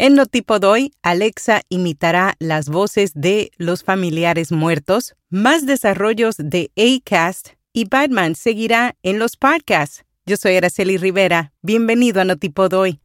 En Notipo Doy, Alexa imitará las voces de los familiares muertos, más desarrollos de Acast y Batman seguirá en los podcasts. Yo soy Araceli Rivera. Bienvenido a Notipod hoy.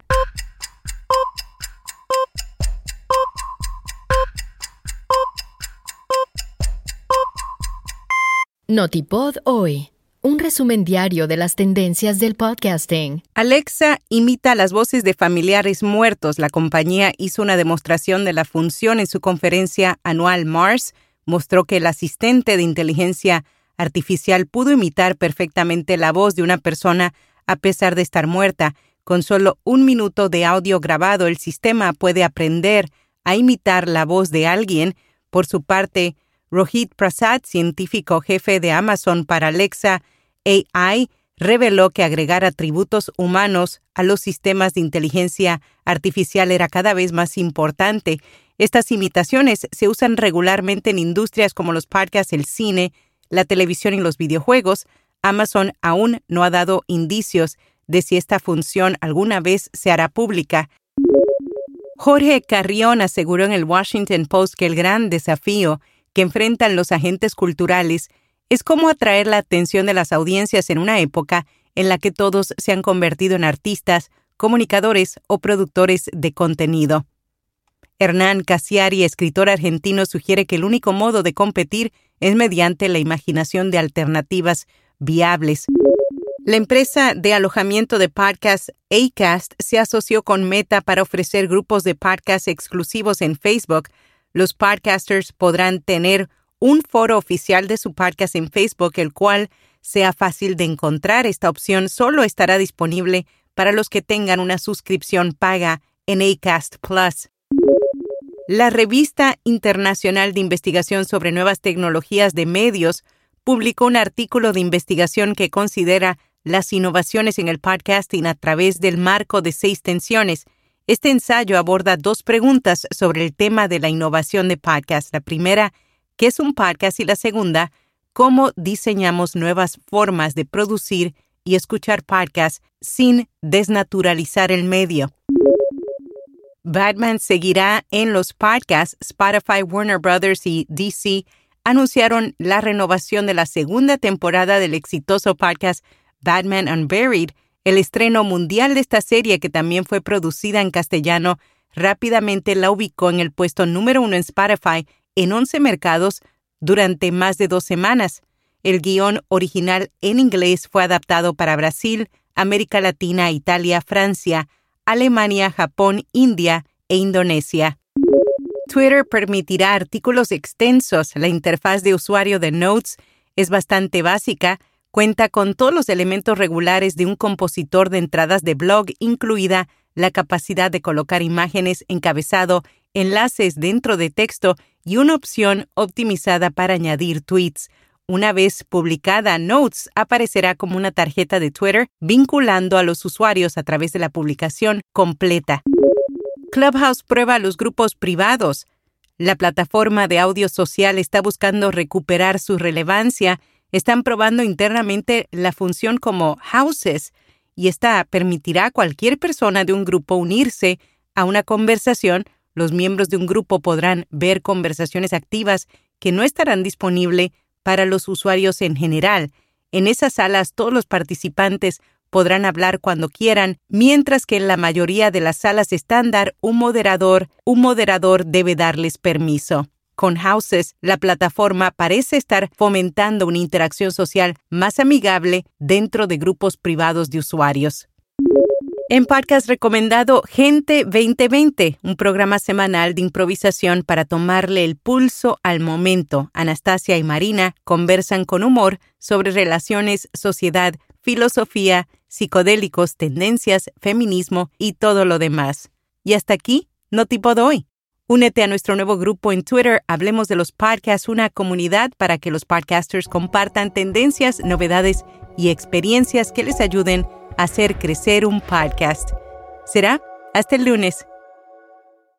Notipod hoy. Un resumen diario de las tendencias del podcasting. Alexa imita las voces de familiares muertos. La compañía hizo una demostración de la función en su conferencia anual Mars. Mostró que el asistente de inteligencia artificial pudo imitar perfectamente la voz de una persona a pesar de estar muerta. Con solo un minuto de audio grabado, el sistema puede aprender a imitar la voz de alguien. Por su parte, Rohit Prasad, científico jefe de Amazon para Alexa AI, reveló que agregar atributos humanos a los sistemas de inteligencia artificial era cada vez más importante. Estas imitaciones se usan regularmente en industrias como los podcasts, el cine, la televisión y los videojuegos, Amazon aún no ha dado indicios de si esta función alguna vez se hará pública. Jorge Carrión aseguró en el Washington Post que el gran desafío que enfrentan los agentes culturales es cómo atraer la atención de las audiencias en una época en la que todos se han convertido en artistas, comunicadores o productores de contenido. Hernán Casiari, escritor argentino, sugiere que el único modo de competir es mediante la imaginación de alternativas viables. La empresa de alojamiento de podcasts Acast se asoció con Meta para ofrecer grupos de podcasts exclusivos en Facebook. Los podcasters podrán tener un foro oficial de su podcast en Facebook, el cual sea fácil de encontrar. Esta opción solo estará disponible para los que tengan una suscripción paga en Acast Plus. La Revista Internacional de Investigación sobre Nuevas Tecnologías de Medios publicó un artículo de investigación que considera las innovaciones en el podcasting a través del marco de seis tensiones. Este ensayo aborda dos preguntas sobre el tema de la innovación de podcast. La primera, ¿qué es un podcast? Y la segunda, ¿cómo diseñamos nuevas formas de producir y escuchar podcasts sin desnaturalizar el medio? Batman seguirá en los podcasts. Spotify, Warner Brothers y DC anunciaron la renovación de la segunda temporada del exitoso podcast Batman Unburied. El estreno mundial de esta serie, que también fue producida en castellano, rápidamente la ubicó en el puesto número uno en Spotify en 11 mercados durante más de dos semanas. El guion original en inglés fue adaptado para Brasil, América Latina, Italia, Francia, Alemania, Japón, India e Indonesia. Twitter permitirá artículos extensos. La interfaz de usuario de Notes es bastante básica, cuenta con todos los elementos regulares de un compositor de entradas de blog, incluida la capacidad de colocar imágenes, encabezado, enlaces dentro de texto y una opción optimizada para añadir tweets. Una vez publicada, Notes aparecerá como una tarjeta de Twitter vinculando a los usuarios a través de la publicación completa. Clubhouse prueba los grupos privados. La plataforma de audio social está buscando recuperar su relevancia. Están probando internamente la función como houses y esta permitirá a cualquier persona de un grupo unirse a una conversación. Los miembros de un grupo podrán ver conversaciones activas que no estarán disponibles para los usuarios en general. En esas salas todos los participantes podrán hablar cuando quieran, mientras que en la mayoría de las salas estándar un moderador, un moderador debe darles permiso. Con Houses, la plataforma parece estar fomentando una interacción social más amigable dentro de grupos privados de usuarios. En podcast recomendado Gente 2020, un programa semanal de improvisación para tomarle el pulso al momento. Anastasia y Marina conversan con humor sobre relaciones, sociedad, filosofía, psicodélicos, tendencias, feminismo y todo lo demás. Y hasta aquí, no tipo de hoy. Únete a nuestro nuevo grupo en Twitter, Hablemos de los Podcasts, una comunidad para que los podcasters compartan tendencias, novedades y experiencias que les ayuden a hacer crecer un podcast. Será hasta el lunes.